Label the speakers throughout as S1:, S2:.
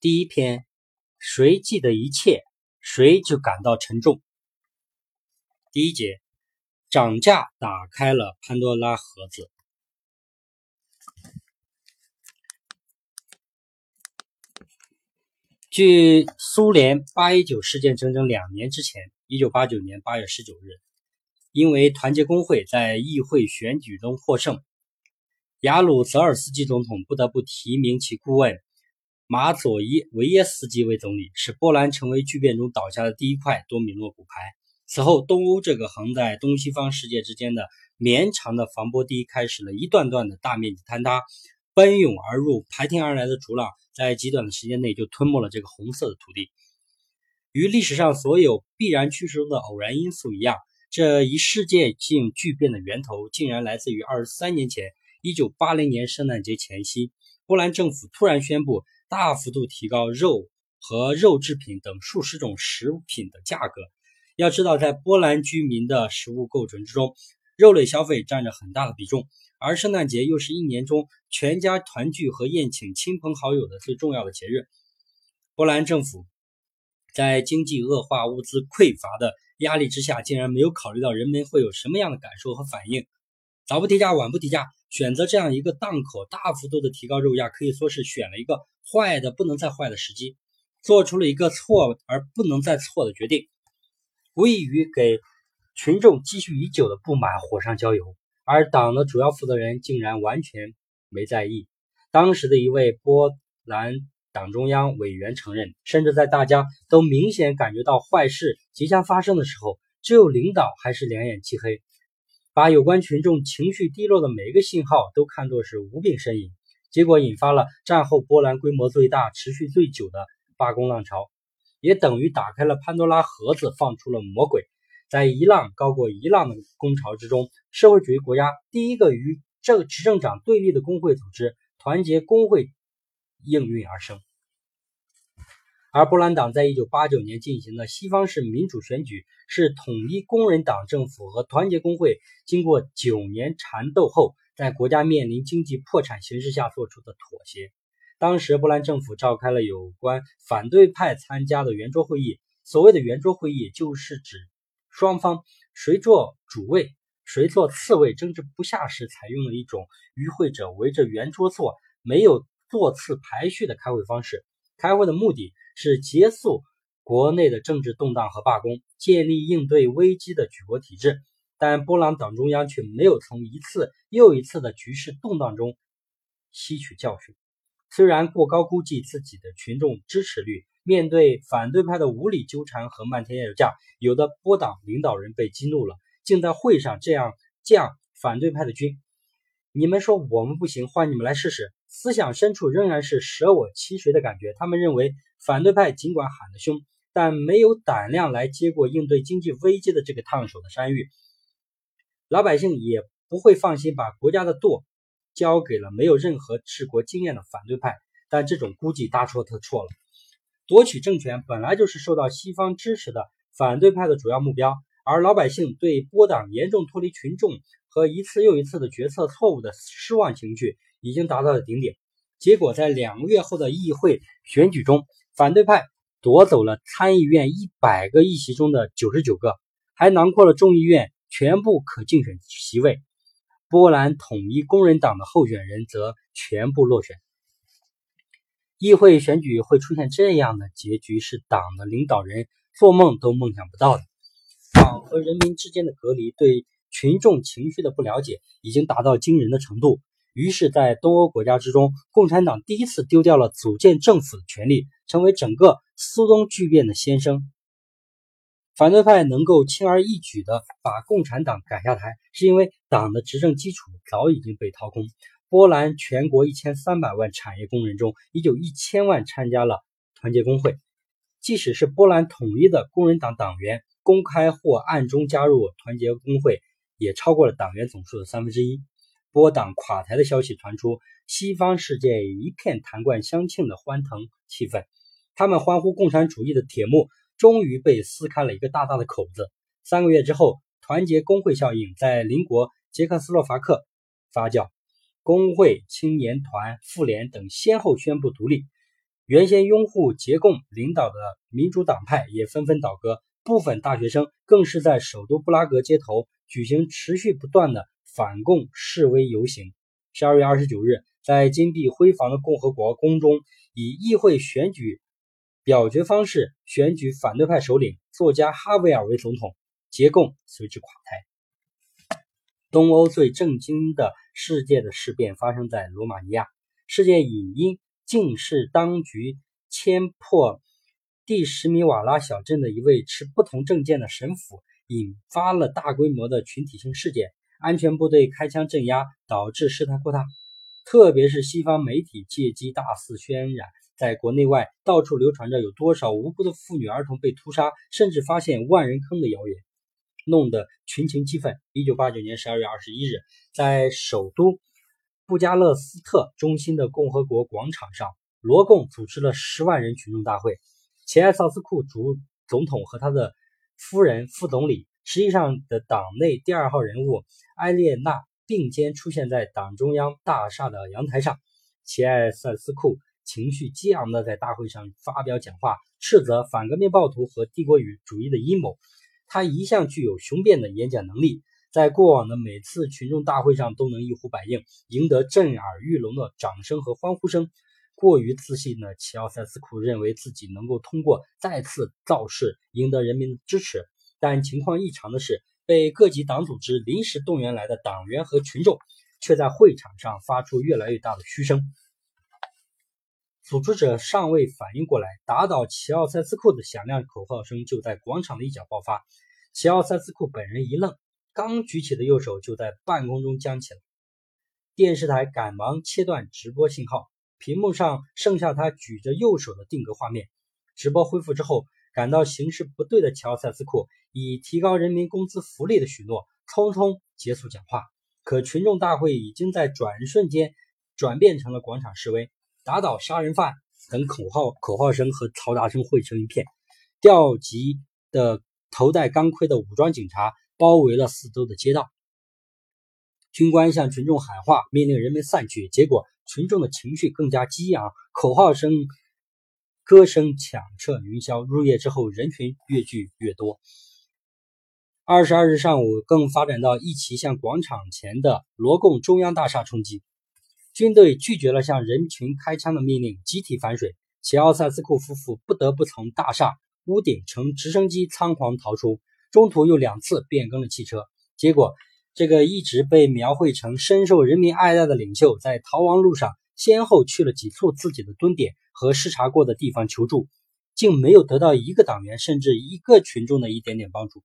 S1: 第一篇，谁记得一切，谁就感到沉重。第一节，涨价打开了潘多拉盒子。距苏联八一九事件整整两年之前，一九八九年八月十九日，因为团结工会在议会选举中获胜，雅鲁泽尔斯基总统不得不提名其顾问。马佐伊维耶斯基为总理，使波兰成为巨变中倒下的第一块多米诺骨牌。此后，东欧这个横在东西方世界之间的绵长的防波堤开始了一段段的大面积坍塌。奔涌而入、排天而来的逐浪，在极短的时间内就吞没了这个红色的土地。与历史上所有必然趋势中的偶然因素一样，这一世界性巨变的源头竟然来自于二十三年前，一九八零年圣诞节前夕，波兰政府突然宣布。大幅度提高肉和肉制品等数十种食品的价格。要知道，在波兰居民的食物构成之中，肉类消费占着很大的比重，而圣诞节又是一年中全家团聚和宴请亲朋好友的最重要的节日。波兰政府在经济恶化、物资匮乏的压力之下，竟然没有考虑到人们会有什么样的感受和反应。早不提价，晚不提价，选择这样一个档口，大幅度的提高肉价，可以说是选了一个。坏的不能再坏的时机，做出了一个错而不能再错的决定，无异于给群众积蓄已久的不满火上浇油。而党的主要负责人竟然完全没在意。当时的一位波兰党中央委员承认，甚至在大家都明显感觉到坏事即将发生的时候，只有领导还是两眼漆黑，把有关群众情绪低落的每一个信号都看作是无病呻吟。结果引发了战后波兰规模最大、持续最久的罢工浪潮，也等于打开了潘多拉盒子，放出了魔鬼。在一浪高过一浪的工潮之中，社会主义国家第一个与这个执政党对立的工会组织——团结工会应运而生。而波兰党在一九八九年进行的西方式民主选举，是统一工人党政府和团结工会经过九年缠斗后。在国家面临经济破产形势下做出的妥协。当时，波兰政府召开了有关反对派参加的圆桌会议。所谓的圆桌会议，就是指双方谁做主位，谁做次位，争执不下时，采用了一种与会者围着圆桌坐，没有座次排序的开会方式。开会的目的是结束国内的政治动荡和罢工，建立应对危机的举国体制。但波兰党中央却没有从一次又一次的局势动荡中吸取教训。虽然过高估计自己的群众支持率，面对反对派的无理纠缠和漫天要价，有的波党领导人被激怒了，竟在会上这样降反对派的军：“你们说我们不行，换你们来试试。”思想深处仍然是舍我其谁的感觉。他们认为，反对派尽管喊得凶，但没有胆量来接过应对经济危机的这个烫手的山芋。老百姓也不会放心把国家的舵交给了没有任何治国经验的反对派，但这种估计大错特错了。夺取政权本来就是受到西方支持的反对派的主要目标，而老百姓对波党严重脱离群众和一次又一次的决策错误的失望情绪已经达到了顶点。结果在两个月后的议会选举中，反对派夺走了参议院一百个议席中的九十九个，还囊括了众议院。全部可竞选席位，波兰统一工人党的候选人则全部落选。议会选举会出现这样的结局，是党的领导人做梦都梦想不到的。党和人民之间的隔离，对群众情绪的不了解，已经达到惊人的程度。于是，在东欧国家之中，共产党第一次丢掉了组建政府的权利，成为整个苏东巨变的先声。反对派能够轻而易举地把共产党赶下台，是因为党的执政基础早已经被掏空。波兰全国一千三百万产业工人中，已有一千万参加了团结工会。即使是波兰统一的工人党党员，公开或暗中加入团结工会，也超过了党员总数的三分之一。波党垮台的消息传出，西方世界一片弹冠相庆的欢腾气氛，他们欢呼共产主义的铁幕。终于被撕开了一个大大的口子。三个月之后，团结工会效应在邻国捷克斯洛伐克发酵，工会、青年团、妇联等先后宣布独立。原先拥护捷共领导的民主党派也纷纷倒戈，部分大学生更是在首都布拉格街头举行持续不断的反共示威游行。十二月二十九日，在金碧辉煌的共和国宫中，以议会选举表决方式选举反对派首领作家哈维尔为总统，结贡随之垮台。东欧最震惊的世界的事变发生在罗马尼亚，事件引因。竟是当局牵迫蒂什米瓦拉小镇的一位持不同政见的神父，引发了大规模的群体性事件。安全部队开枪镇压，导致事态扩大。特别是西方媒体借机大肆渲染，在国内外到处流传着有多少无辜的妇女儿童被屠杀，甚至发现万人坑的谣言，弄得群情激愤。一九八九年十二月二十一日，在首都。布加勒斯特中心的共和国广场上，罗共组织了十万人群众大会。前埃萨斯库主总统和他的夫人、副总理，实际上的党内第二号人物埃列娜并肩出现在党中央大厦的阳台上。齐埃塞斯库情绪激昂地在大会上发表讲话，斥责反革命暴徒和帝国主义的阴谋。他一向具有雄辩的演讲能力。在过往的每次群众大会上都能一呼百应，赢得震耳欲聋的掌声和欢呼声。过于自信的齐奥塞斯库认为自己能够通过再次造势赢得人民的支持，但情况异常的是，被各级党组织临时动员来的党员和群众却在会场上发出越来越大的嘘声。组织者尚未反应过来，打倒齐奥塞斯库的响亮口号声就在广场的一角爆发。齐奥塞斯库本人一愣。刚举起的右手就在半空中僵起来，电视台赶忙切断直播信号，屏幕上剩下他举着右手的定格画面。直播恢复之后，感到形势不对的乔塞斯库以提高人民工资福利的许诺，匆匆结束讲话。可群众大会已经在转瞬间转变成了广场示威、打倒杀人犯等口号，口号声和嘈杂声汇成一片。调集的头戴钢盔的武装警察。包围了四周的街道，军官向群众喊话，命令人们散去。结果，群众的情绪更加激昂，口号声、歌声响彻云霄。入夜之后，人群越聚越多。二十二日上午，更发展到一起向广场前的罗贡中央大厦冲击。军队拒绝了向人群开枪的命令，集体反水。齐奥萨斯库夫妇不得不从大厦屋顶乘直升机仓皇逃出。中途又两次变更了汽车，结果这个一直被描绘成深受人民爱戴的领袖，在逃亡路上先后去了几处自己的蹲点和视察过的地方求助，竟没有得到一个党员甚至一个群众的一点点帮助。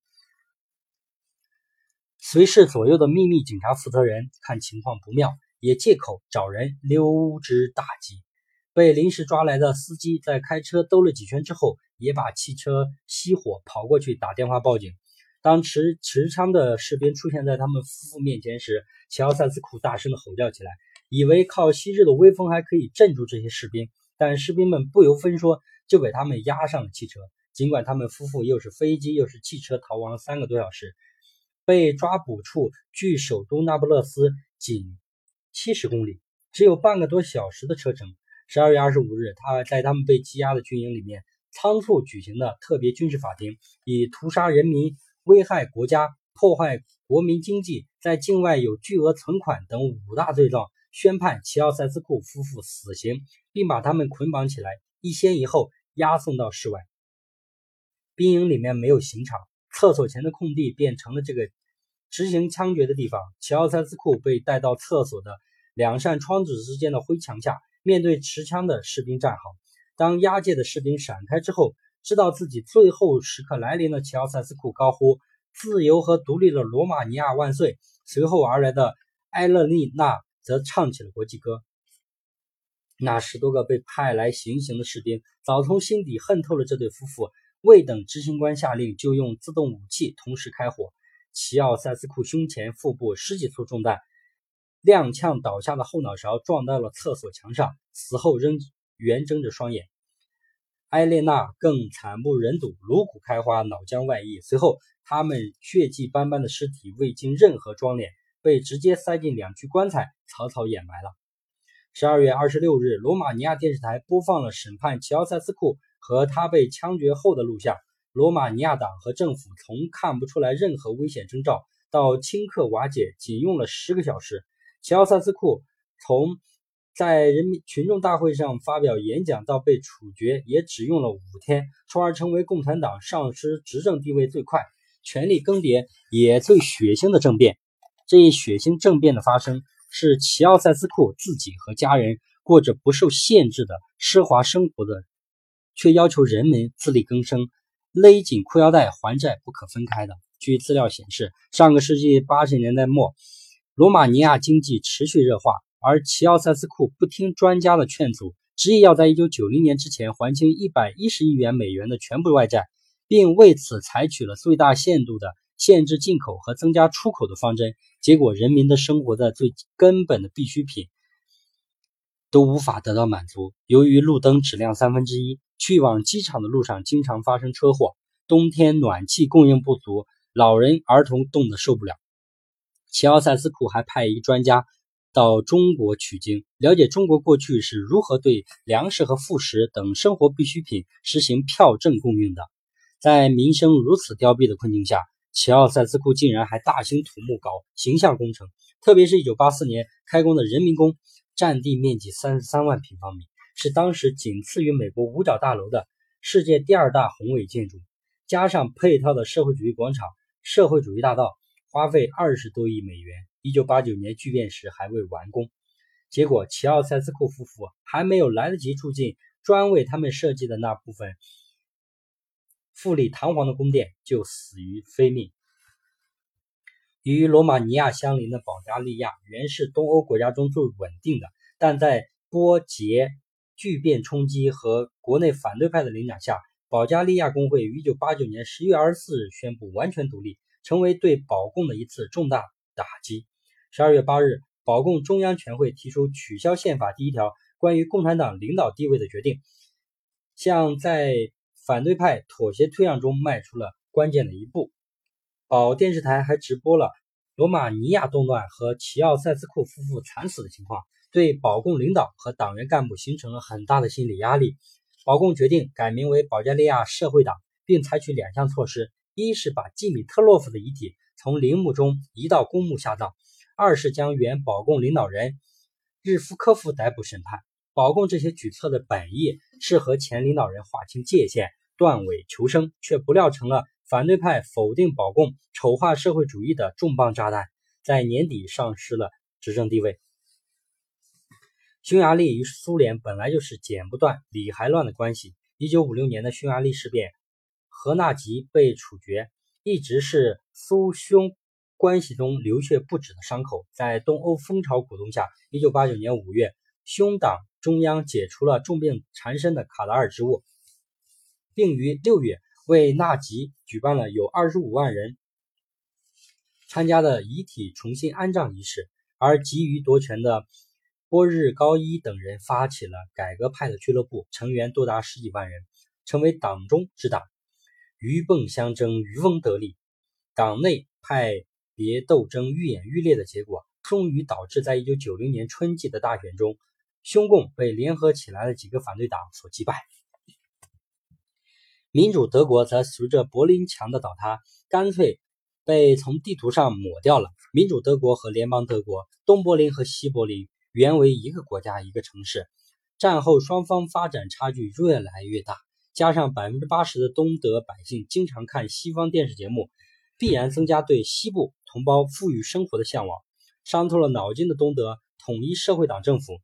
S1: 随侍左右的秘密警察负责人看情况不妙，也借口找人溜之大吉。被临时抓来的司机在开车兜了几圈之后，也把汽车熄火，跑过去打电话报警。当持持枪的士兵出现在他们夫妇面前时，乔塞斯库大声的吼叫起来，以为靠昔日的威风还可以镇住这些士兵。但士兵们不由分说就给他们押上了汽车。尽管他们夫妇又是飞机又是汽车逃亡了三个多小时，被抓捕处距首都那不勒斯仅七十公里，只有半个多小时的车程。十二月二十五日，他在他们被羁押的军营里面仓促举行的特别军事法庭，以屠杀人民、危害国家、破坏国民经济、在境外有巨额存款等五大罪状，宣判齐奥塞斯库夫妇死刑，并把他们捆绑起来，一先一后押送到室外。兵营里面没有刑场，厕所前的空地变成了这个执行枪决的地方。齐奥塞斯库被带到厕所的两扇窗子之间的灰墙下。面对持枪的士兵站好，当押解的士兵闪开之后，知道自己最后时刻来临的乔塞斯库高呼“自由和独立的罗马尼亚万岁”。随后而来的埃勒丽娜则唱起了国际歌。那十多个被派来行刑的士兵早从心底恨透了这对夫妇，未等执行官下令，就用自动武器同时开火。齐奥塞斯库胸前、腹部十几处中弹。踉跄倒下的后脑勺撞到了厕所墙上，死后仍圆睁着双眼。埃列娜更惨不忍睹，颅骨开花，脑浆外溢。随后，他们血迹斑斑的尸体未经任何装殓，被直接塞进两具棺材，草草掩埋了。十二月二十六日，罗马尼亚电视台播放了审判齐奥塞斯库和他被枪决后的录像。罗马尼亚党和政府从看不出来任何危险征兆到顷刻瓦解，仅用了十个小时。齐奥塞斯库从在人民群众大会上发表演讲到被处决，也只用了五天，从而成为共产党丧失执政地位最快、权力更迭也最血腥的政变。这一血腥政变的发生，是齐奥塞斯库自己和家人过着不受限制的奢华生活的，却要求人们自力更生、勒紧裤腰带还债不可分开的。据资料显示，上个世纪八十年代末，罗马尼亚经济持续热化。而齐奥塞斯库不听专家的劝阻，执意要在1990年之前还清110亿元美元的全部外债，并为此采取了最大限度的限制进口和增加出口的方针。结果，人民的生活的最根本的必需品都无法得到满足。由于路灯只亮三分之一，去往机场的路上经常发生车祸。冬天暖气供应不足，老人儿童冻得受不了。齐奥塞斯库还派一专家。到中国取经，了解中国过去是如何对粮食和副食等生活必需品实行票证供应的。在民生如此凋敝的困境下，齐奥塞斯库竟然还大兴土木搞形象工程，特别是一九八四年开工的人民宫，占地面积三十三万平方米，是当时仅次于美国五角大楼的世界第二大宏伟建筑，加上配套的社会主义广场、社会主义大道，花费二十多亿美元。一九八九年剧变时还未完工，结果齐奥塞斯库夫妇还没有来得及住进专为他们设计的那部分富丽堂皇的宫殿，就死于非命。与罗马尼亚相邻的保加利亚原是东欧国家中最稳定的，但在波捷巨变冲击和国内反对派的领导下，保加利亚工会于一九八九年十月二十四日宣布完全独立，成为对保共的一次重大打击。十二月八日，保共中央全会提出取消宪法第一条关于共产党领导地位的决定，向在反对派妥协退让中迈出了关键的一步。保电视台还直播了罗马尼亚动乱和齐奥塞斯库夫妇惨死的情况，对保共领导和党员干部形成了很大的心理压力。保共决定改名为保加利亚社会党，并采取两项措施：一是把季米特洛夫的遗体从陵墓中移到公墓下葬。二是将原保共领导人日夫科夫逮捕审判。保共这些举措的本意是和前领导人划清界限，断尾求生，却不料成了反对派否定保共、丑化社会主义的重磅炸弹，在年底丧失了执政地位。匈牙利与苏联本来就是剪不断、理还乱的关系。一九五六年的匈牙利事变，何纳吉被处决，一直是苏匈。关系中流血不止的伤口，在东欧风潮鼓动下，一九八九年五月，匈党中央解除了重病缠身的卡达尔职务，并于六月为纳吉举办了有二十五万人参加的遗体重新安葬仪式。而急于夺权的波日高伊等人发起了改革派的俱乐部，成员多达十几万人，成为党中之党，鱼蚌相争，渔翁得利。党内派。别斗争愈演愈烈的结果，终于导致在一九九零年春季的大选中，匈共被联合起来的几个反对党所击败。民主德国则随着柏林墙的倒塌，干脆被从地图上抹掉了。民主德国和联邦德国，东柏林和西柏林原为一个国家一个城市。战后双方发展差距越来越大，加上百分之八十的东德百姓经常看西方电视节目。必然增加对西部同胞富裕生活的向往。伤透了脑筋的东德统一社会党政府，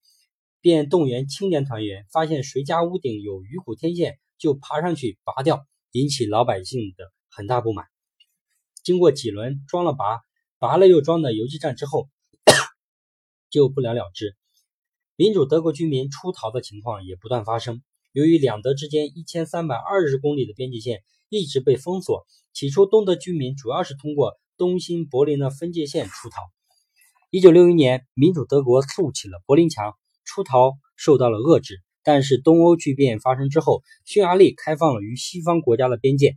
S1: 便动员青年团员，发现谁家屋顶有鱼骨天线，就爬上去拔掉，引起老百姓的很大不满。经过几轮装了拔、拔了又装的游击战之后，就不了了之。民主德国居民出逃的情况也不断发生。由于两德之间一千三百二十公里的边界线一直被封锁。起初，东德居民主要是通过东新柏林的分界线出逃。一九六一年，民主德国筑起了柏林墙，出逃受到了遏制。但是，东欧剧变发生之后，匈牙利开放了与西方国家的边界，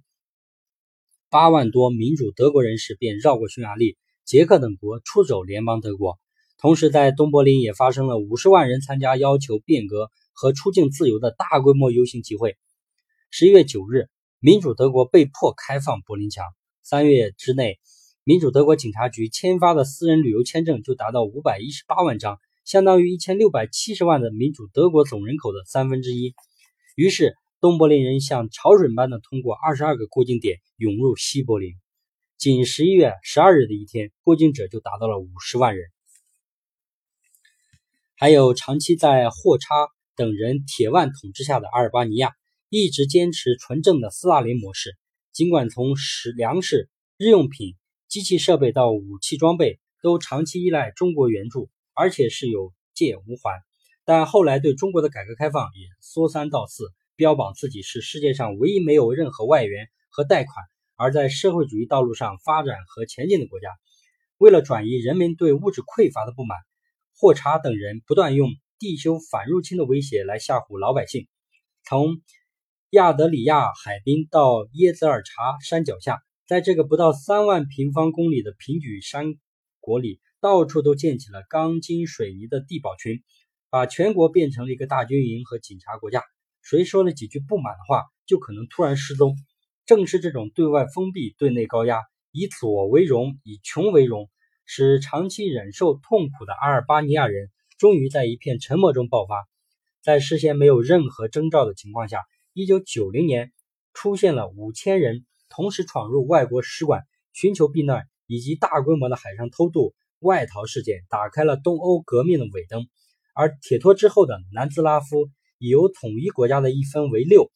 S1: 八万多民主德国人士便绕过匈牙利、捷克等国出走联邦德国。同时，在东柏林也发生了五十万人参加要求变革和出境自由的大规模游行集会。十一月九日，民主德国被迫开放柏林墙。三月之内，民主德国警察局签发的私人旅游签证就达到五百一十八万张，相当于一千六百七十万的民主德国总人口的三分之一。于是，东柏林人像潮水般的通过二十二个过境点涌入西柏林。仅十一月十二日的一天，过境者就达到了五十万人。还有长期在霍查等人铁腕统治下的阿尔巴尼亚，一直坚持纯正的斯大林模式。尽管从食粮食、日用品、机器设备到武器装备都长期依赖中国援助，而且是有借无还，但后来对中国的改革开放也说三道四，标榜自己是世界上唯一没有任何外援和贷款，而在社会主义道路上发展和前进的国家。为了转移人民对物质匮乏的不满。霍查等人不断用地修反入侵的威胁来吓唬老百姓。从亚德里亚海滨到耶泽尔查山脚下，在这个不到三万平方公里的平举山国里，到处都建起了钢筋水泥的地堡群，把全国变成了一个大军营和警察国家。谁说了几句不满的话，就可能突然失踪。正是这种对外封闭、对内高压，以左为荣，以穷为荣。使长期忍受痛苦的阿尔巴尼亚人终于在一片沉默中爆发。在事先没有任何征兆的情况下，1990年出现了五千人同时闯入外国使馆寻求避难，以及大规模的海上偷渡外逃事件，打开了东欧革命的尾灯。而铁托之后的南斯拉夫已由统一国家的一分为六，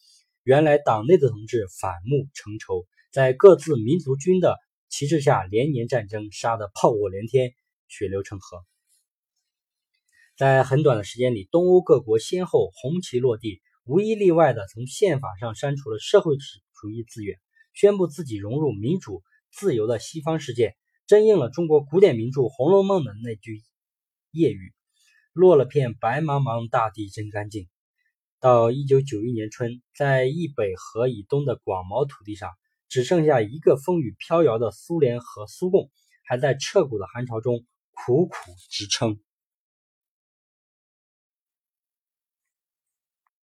S1: 原来党内的同志反目成仇，在各自民族军的。旗帜下连年战争，杀得炮火连天，血流成河。在很短的时间里，东欧各国先后红旗落地，无一例外的从宪法上删除了社会主义字眼，宣布自己融入民主自由的西方世界，真应了中国古典名著《红楼梦》的那句夜雨：“落了片白茫茫大地真干净。”到一九九一年春，在易北河以东的广袤土地上。只剩下一个风雨飘摇的苏联和苏共，还在彻骨的寒潮中苦苦支撑。